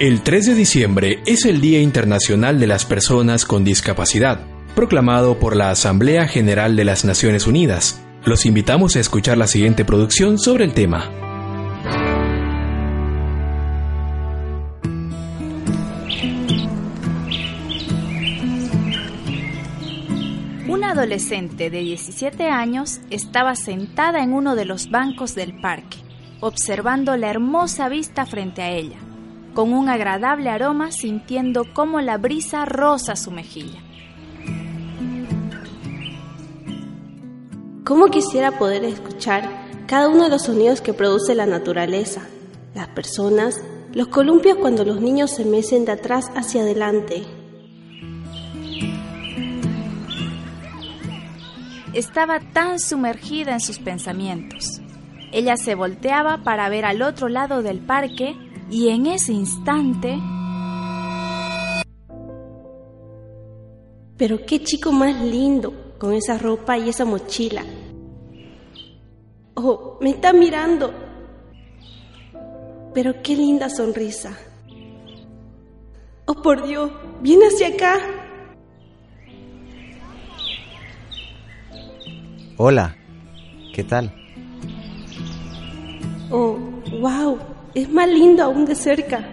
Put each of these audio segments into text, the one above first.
El 3 de diciembre es el Día Internacional de las Personas con Discapacidad, proclamado por la Asamblea General de las Naciones Unidas. Los invitamos a escuchar la siguiente producción sobre el tema. Una adolescente de 17 años estaba sentada en uno de los bancos del parque, observando la hermosa vista frente a ella, con un agradable aroma sintiendo cómo la brisa roza su mejilla. ¿Cómo quisiera poder escuchar cada uno de los sonidos que produce la naturaleza, las personas, los columpios cuando los niños se mecen de atrás hacia adelante? Estaba tan sumergida en sus pensamientos. Ella se volteaba para ver al otro lado del parque y en ese instante... Pero qué chico más lindo con esa ropa y esa mochila. Oh, me está mirando. Pero qué linda sonrisa. Oh, por Dios, viene hacia acá. Hola, ¿qué tal? Oh, wow, es más lindo aún de cerca.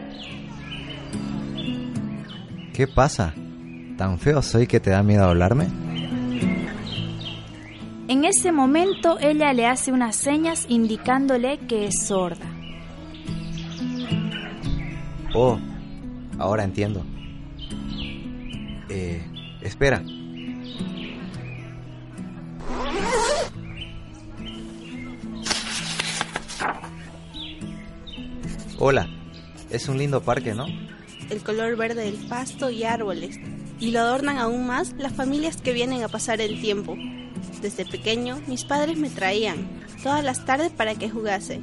¿Qué pasa? ¿Tan feo soy que te da miedo hablarme? En ese momento ella le hace unas señas indicándole que es sorda. Oh, ahora entiendo. Eh, espera. Hola, es un lindo parque, ¿no? El color verde del pasto y árboles. Y lo adornan aún más las familias que vienen a pasar el tiempo. Desde pequeño, mis padres me traían todas las tardes para que jugase.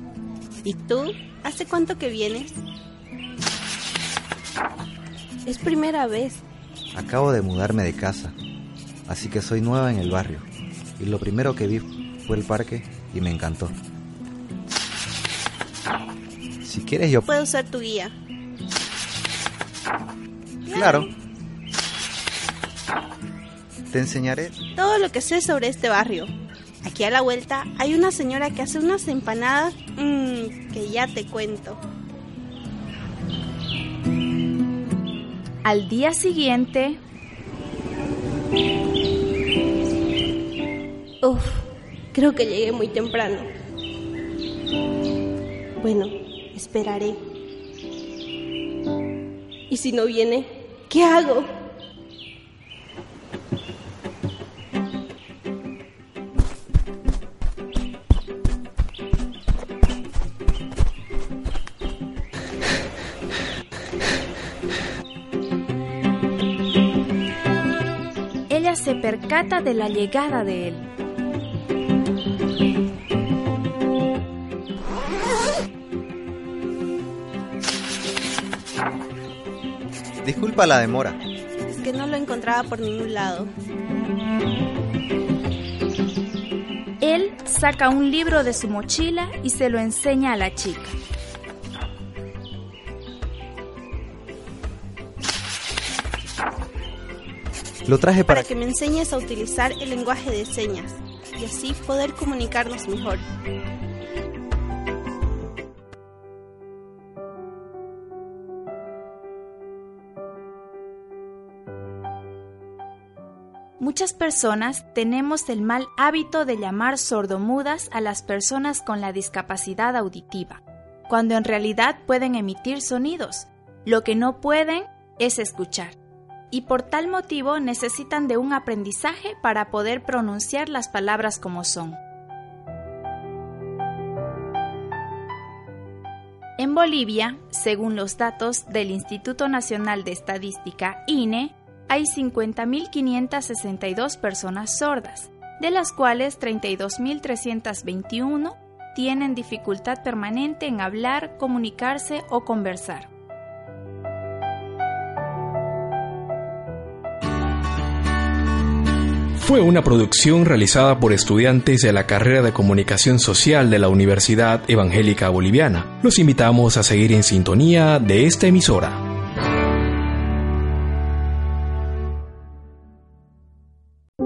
¿Y tú? ¿Hace cuánto que vienes? Es primera vez. Acabo de mudarme de casa, así que soy nueva en el barrio. Y lo primero que vi fue el parque y me encantó. Si quieres yo... Puedo ser tu guía. Claro. Te enseñaré Todo lo que sé sobre este barrio. Aquí a la vuelta hay una señora que hace unas empanadas mmm, que ya te cuento. Al día siguiente, Uf, creo que llegué muy temprano. Bueno, esperaré. ¿Y si no viene? ¿Qué hago? ella se percata de la llegada de él. Disculpa la demora. Es que no lo encontraba por ningún lado. Él saca un libro de su mochila y se lo enseña a la chica. Lo traje para, Para que me enseñes a utilizar el lenguaje de señas y así poder comunicarnos mejor. Muchas personas tenemos el mal hábito de llamar sordomudas a las personas con la discapacidad auditiva, cuando en realidad pueden emitir sonidos. Lo que no pueden es escuchar. Y por tal motivo necesitan de un aprendizaje para poder pronunciar las palabras como son. En Bolivia, según los datos del Instituto Nacional de Estadística, INE, hay 50.562 personas sordas, de las cuales 32.321 tienen dificultad permanente en hablar, comunicarse o conversar. Fue una producción realizada por estudiantes de la carrera de Comunicación Social de la Universidad Evangélica Boliviana. Los invitamos a seguir en sintonía de esta emisora.